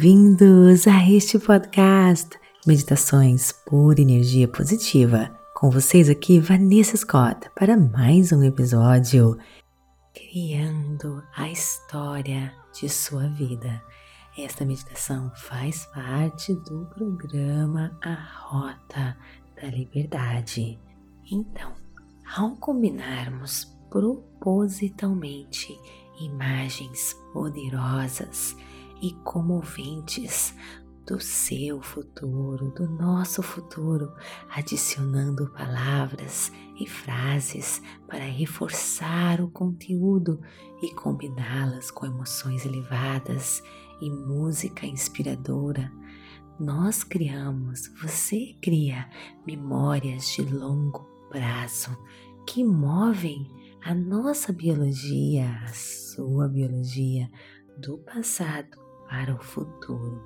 bem-vindos a este podcast Meditações por Energia Positiva. Com vocês aqui, Vanessa Scott, para mais um episódio Criando a História de Sua Vida. Esta meditação faz parte do programa A Rota da Liberdade. Então, ao combinarmos propositalmente imagens poderosas e comoventes do seu futuro, do nosso futuro, adicionando palavras e frases para reforçar o conteúdo e combiná-las com emoções elevadas e música inspiradora. Nós criamos, você cria memórias de longo prazo que movem a nossa biologia, a sua biologia do passado para o futuro.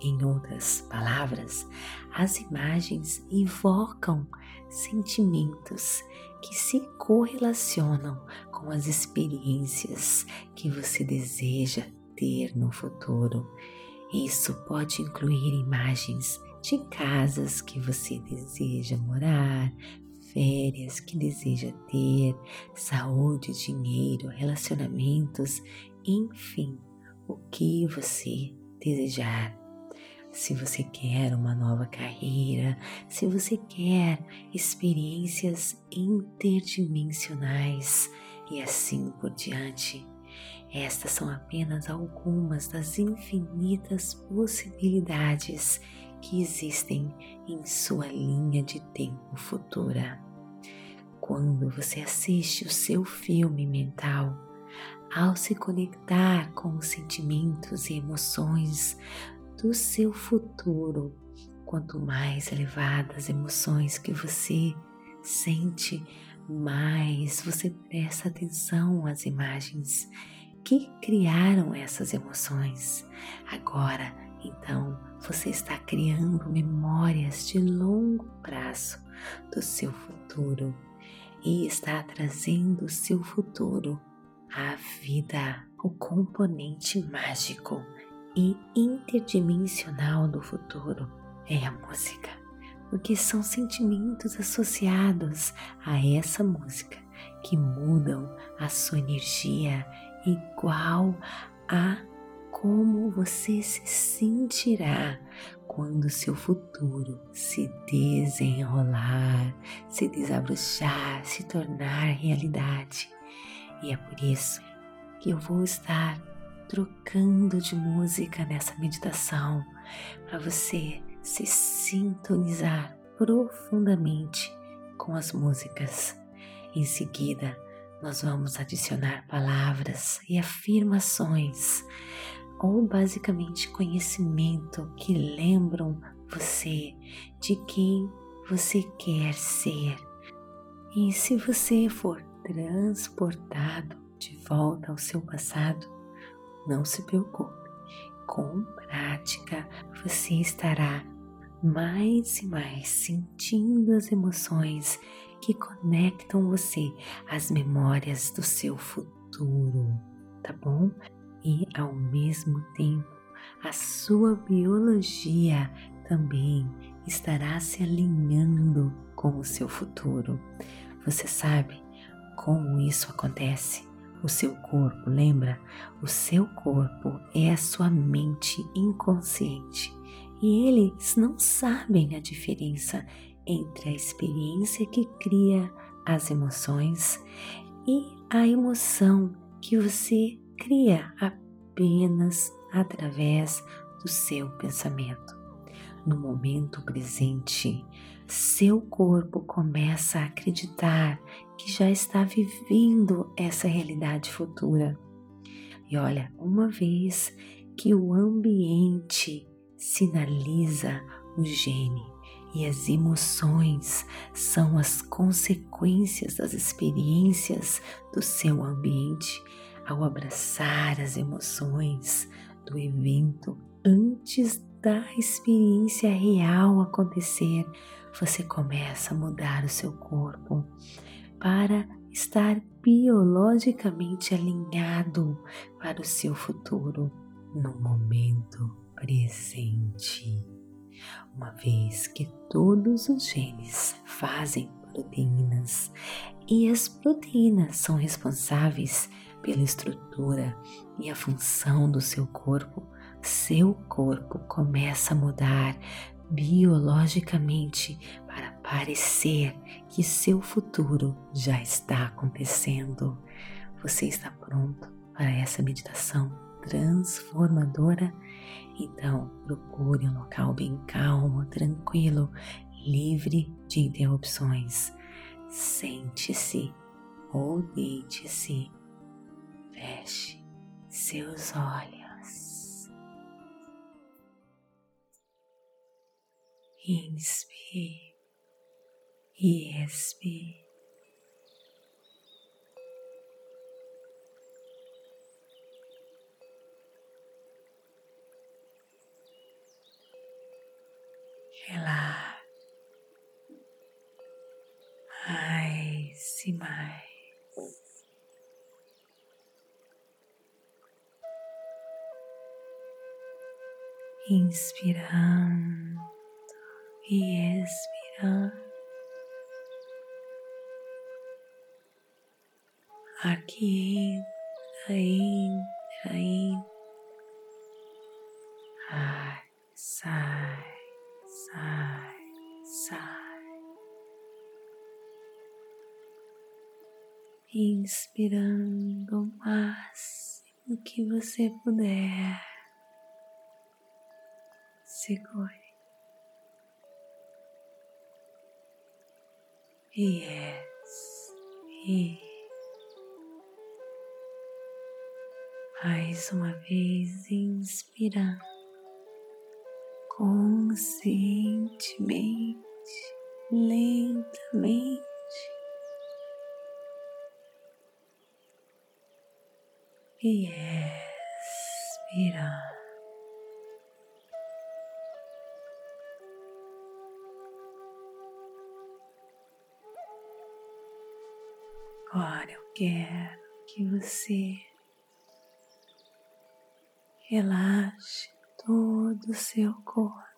Em outras palavras, as imagens invocam sentimentos que se correlacionam com as experiências que você deseja ter no futuro. Isso pode incluir imagens de casas que você deseja morar, férias que deseja ter, saúde, dinheiro, relacionamentos, enfim, o que você desejar. Se você quer uma nova carreira, se você quer experiências interdimensionais e assim por diante. Estas são apenas algumas das infinitas possibilidades que existem em sua linha de tempo futura. Quando você assiste o seu filme mental, ao se conectar com os sentimentos e emoções do seu futuro, quanto mais elevadas emoções que você sente, mais você presta atenção às imagens que criaram essas emoções. Agora, então, você está criando memórias de longo prazo do seu futuro e está trazendo o seu futuro à vida, o componente mágico e interdimensional do futuro é a música, porque são sentimentos associados a essa música que mudam a sua energia igual a como você se sentirá quando seu futuro se desenrolar, se desabrochar, se tornar realidade. E é por isso que eu vou estar trocando de música nessa meditação para você se sintonizar profundamente com as músicas. Em seguida, nós vamos adicionar palavras e afirmações ou basicamente conhecimento que lembram você de quem você quer ser. E se você for transportado de volta ao seu passado, não se preocupe. Com prática, você estará mais e mais sentindo as emoções que conectam você às memórias do seu futuro, tá bom? e ao mesmo tempo a sua biologia também estará se alinhando com o seu futuro. Você sabe como isso acontece? O seu corpo, lembra? O seu corpo é a sua mente inconsciente e eles não sabem a diferença entre a experiência que cria as emoções e a emoção que você cria apenas através do seu pensamento. No momento presente, seu corpo começa a acreditar que já está vivendo essa realidade futura. E olha, uma vez que o ambiente sinaliza o gene e as emoções são as consequências das experiências do seu ambiente, ao abraçar as emoções do evento antes da experiência real acontecer, você começa a mudar o seu corpo para estar biologicamente alinhado para o seu futuro no momento presente, uma vez que todos os genes fazem proteínas e as proteínas são responsáveis pela estrutura e a função do seu corpo, seu corpo começa a mudar biologicamente para parecer que seu futuro já está acontecendo. Você está pronto para essa meditação transformadora? Então, procure um local bem calmo, tranquilo, livre de interrupções. Sente-se ou deite-se. Feche seus olhos. Inspire e expire. Relaxe mais mais. Inspirando e expirando. Ar que entra, entra, entra. Ar sai, sai, sai. Inspirando o máximo que você puder. Segure. E mais uma vez inspirando conscientemente, lentamente. E expirando. Quero que você relaxe todo o seu corpo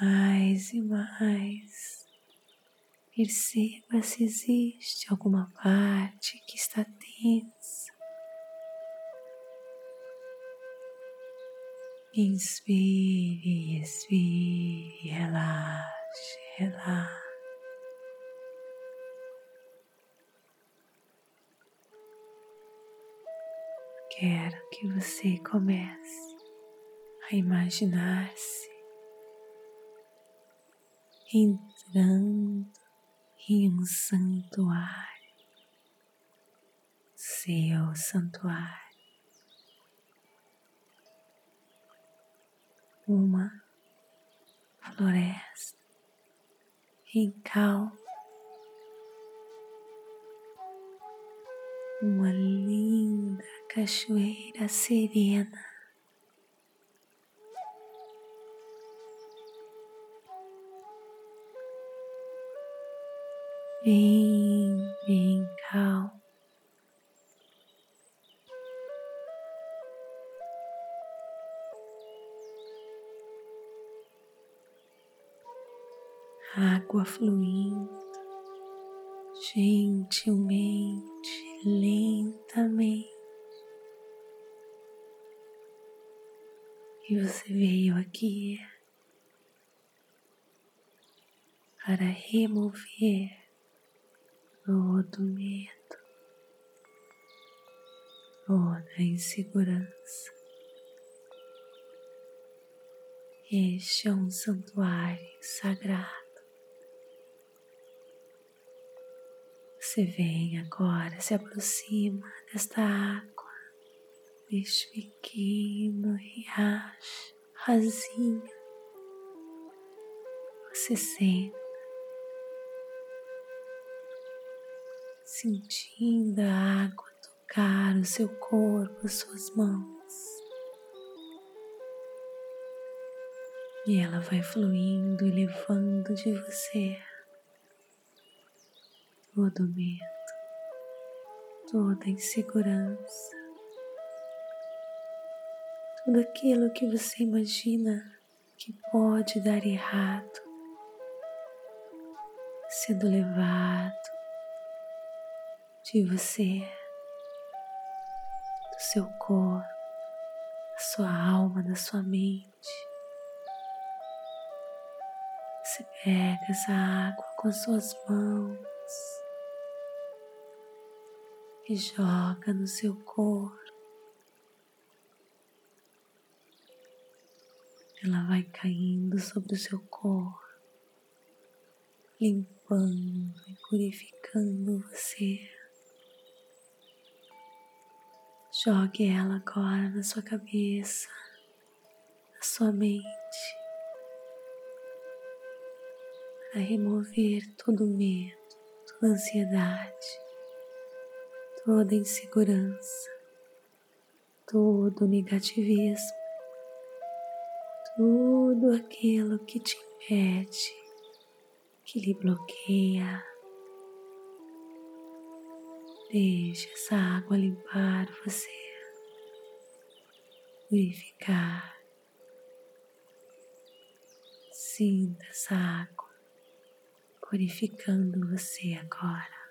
mais e mais. Perceba se existe alguma parte que está tensa. Inspire, expire, relaxe, relaxe. Quero que você comece a imaginar-se entrando em um santuário, seu santuário, uma floresta em calma, uma linda cachoeira serena. Bem, bem calmo. Água fluindo gentilmente, lentamente. E você veio aqui para remover todo medo, toda insegurança. Este é um santuário sagrado. Você vem agora, se aproxima desta água deste pequeno riacho rasinho. Você senta, sentindo a água tocar o seu corpo, as suas mãos. E ela vai fluindo levando de você todo medo, toda insegurança, tudo aquilo que você imagina que pode dar errado, sendo levado de você, do seu corpo, da sua alma, da sua mente. Você pega essa água com as suas mãos e joga no seu corpo. Ela vai caindo sobre o seu corpo, limpando e purificando você. Jogue ela agora na sua cabeça, na sua mente, para remover todo medo, toda ansiedade, toda insegurança, todo negativismo tudo aquilo que te impede, que lhe bloqueia. Deixe essa água limpar você, purificar. Sinta essa água purificando você agora.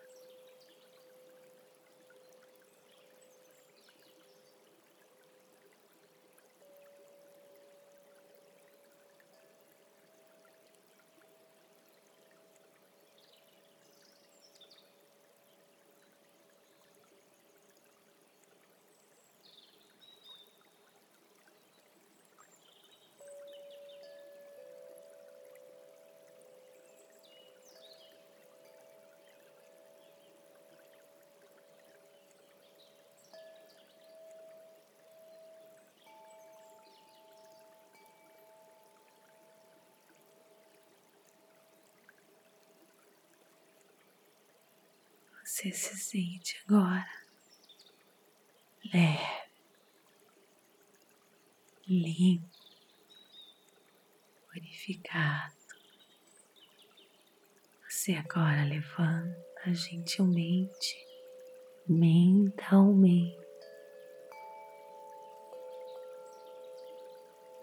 Você se sente agora leve, limpo, purificado. Você agora levanta gentilmente, mentalmente.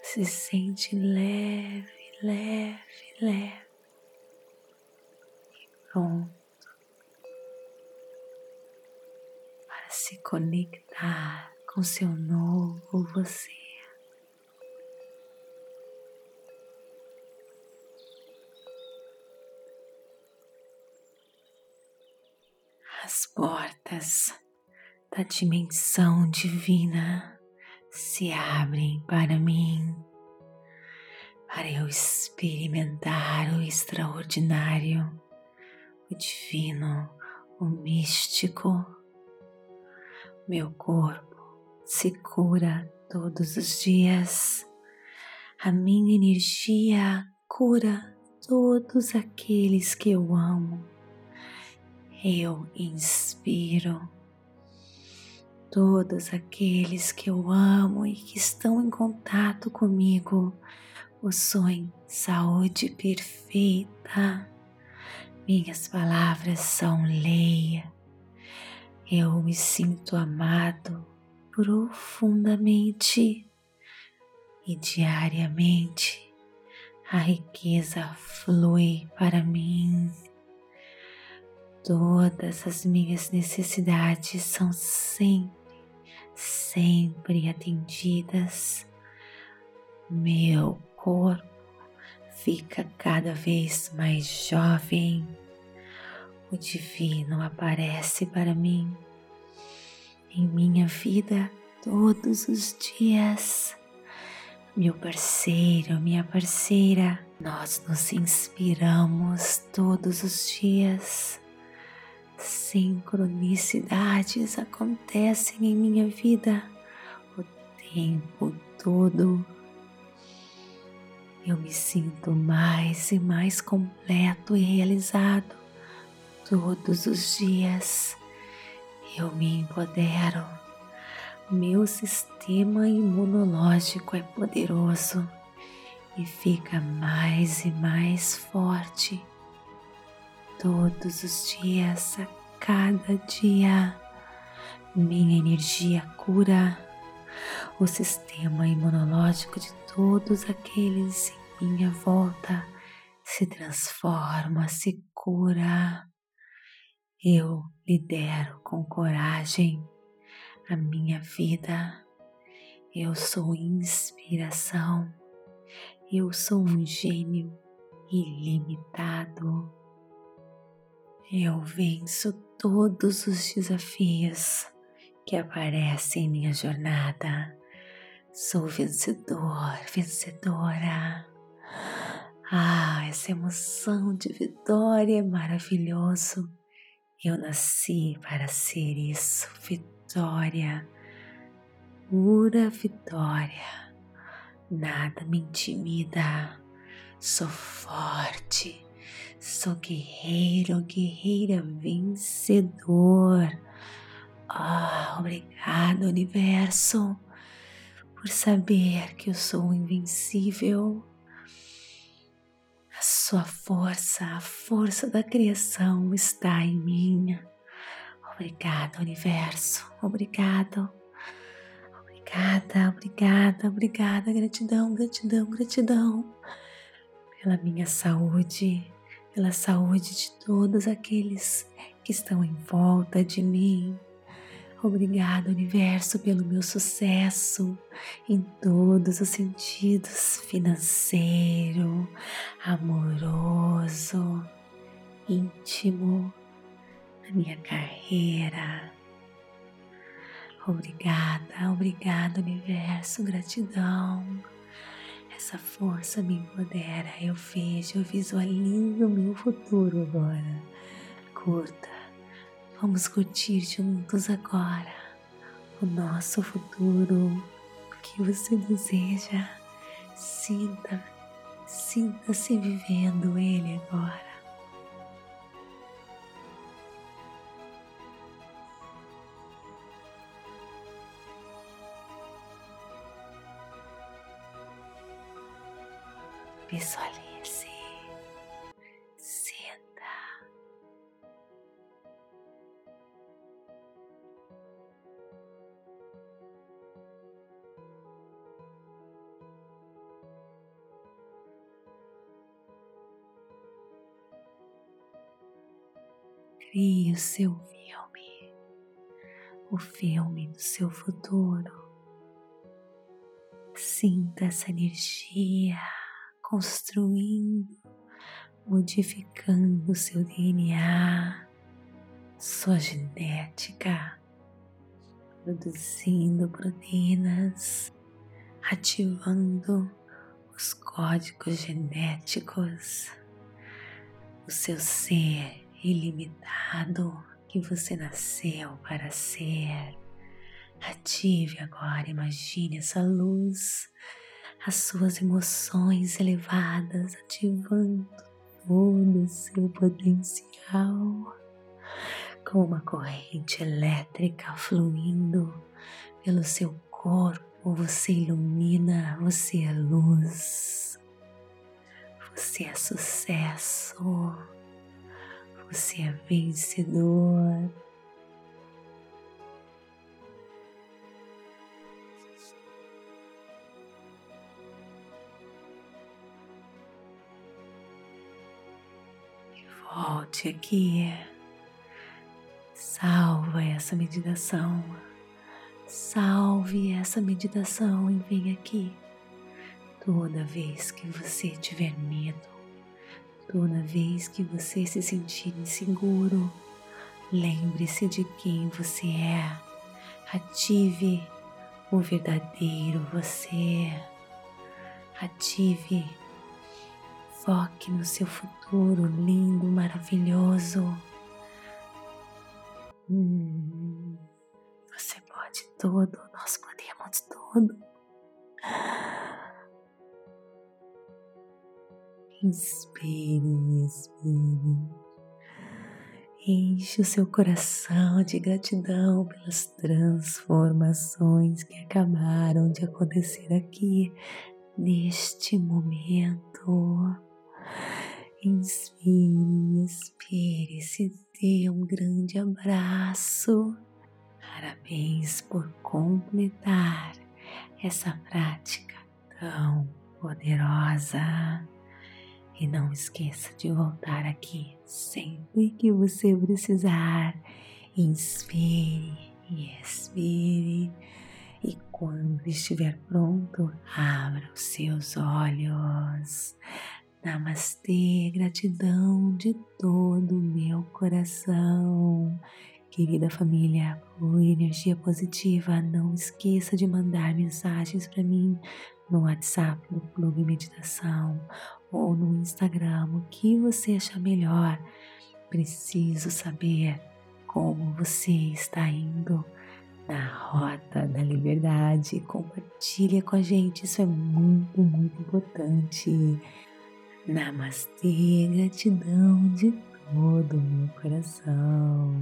Se sente leve, leve, leve. E pronto se conectar com seu novo você. As portas da dimensão divina se abrem para mim, para eu experimentar o extraordinário, o divino, o místico meu corpo se cura todos os dias. A minha energia cura todos aqueles que eu amo. Eu inspiro todos aqueles que eu amo e que estão em contato comigo possuem saúde perfeita. Minhas palavras são lei eu me sinto amado profundamente e diariamente a riqueza flui para mim. Todas as minhas necessidades são sempre, sempre atendidas. Meu corpo fica cada vez mais jovem o divino aparece para mim em minha vida todos os dias. Meu parceiro, minha parceira, nós nos inspiramos todos os dias. Sincronicidades acontecem em minha vida o tempo todo. Eu me sinto mais e mais completo e realizado Todos os dias eu me empodero. Meu sistema imunológico é poderoso e fica mais e mais forte. Todos os dias, a cada dia, minha energia cura, o sistema imunológico de todos aqueles em minha volta se transforma, se cura. Eu lidero com coragem a minha vida. Eu sou inspiração. Eu sou um gênio ilimitado. Eu venço todos os desafios que aparecem em minha jornada. Sou vencedor, vencedora. Ah, essa emoção de vitória é maravilhoso. Eu nasci para ser isso, vitória, pura vitória. Nada me intimida. Sou forte, sou guerreiro, guerreira vencedor. Ah, obrigado, universo, por saber que eu sou invencível. A sua força, a força da criação está em mim. Obrigada, universo. Obrigado. Obrigada, obrigada, obrigada. Gratidão, gratidão, gratidão pela minha saúde, pela saúde de todos aqueles que estão em volta de mim. Obrigado, universo, pelo meu sucesso em todos os sentidos financeiro, amoroso, íntimo, na minha carreira. Obrigada, obrigada, universo, gratidão. Essa força me empodera, eu vejo, eu visualizo o meu futuro agora. Curta Vamos curtir juntos agora o nosso futuro, o que você deseja. Sinta, sinta-se vivendo ele agora. Visualize. Crie o seu filme, o filme do seu futuro. Sinta essa energia construindo, modificando o seu DNA, sua genética, produzindo proteínas, ativando os códigos genéticos, o seu ser ilimitado que você nasceu para ser. Ative agora, imagine essa luz, as suas emoções elevadas, ativando todo o seu potencial, com uma corrente elétrica fluindo pelo seu corpo. Você ilumina, você é luz, você é sucesso. Você é vencedor. Volte aqui. Salva essa meditação. Salve essa meditação e vem aqui. Toda vez que você tiver medo, Toda vez que você se sentir inseguro, lembre-se de quem você é. Ative o verdadeiro você. Ative. Foque no seu futuro lindo, maravilhoso. Hum, você pode tudo, nós podemos tudo. Inspire, expire. Enche o seu coração de gratidão pelas transformações que acabaram de acontecer aqui neste momento. Inspire, expire, se dê um grande abraço. Parabéns por completar essa prática tão poderosa. E não esqueça de voltar aqui sempre que você precisar. Inspire e expire. E quando estiver pronto, abra os seus olhos. Namastê, gratidão de todo o meu coração. Querida família, por energia positiva, não esqueça de mandar mensagens para mim no WhatsApp do Clube Meditação ou no Instagram, o que você achar melhor. Preciso saber como você está indo na rota da liberdade. Compartilha com a gente, isso é muito, muito importante. Namastê, gratidão de todo o meu coração.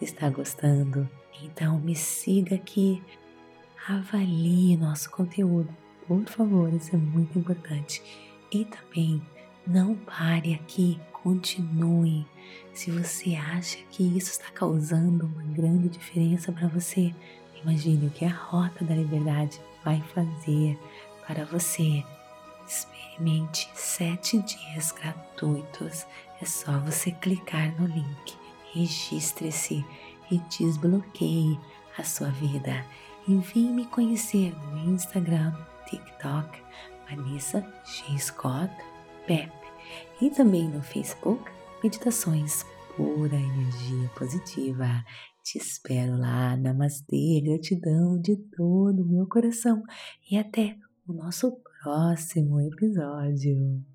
Está gostando? Então me siga aqui, avalie nosso conteúdo, por favor, isso é muito importante. E também não pare aqui, continue. Se você acha que isso está causando uma grande diferença para você, imagine o que a Rota da Liberdade vai fazer para você. Experimente sete dias gratuitos. É só você clicar no link registre-se e desbloqueie a sua vida. Envie me conhecer no Instagram, TikTok, Vanessa G. Scott Pep e também no Facebook, Meditações Pura Energia Positiva. Te espero lá, Namastê, gratidão de todo o meu coração e até o nosso próximo episódio.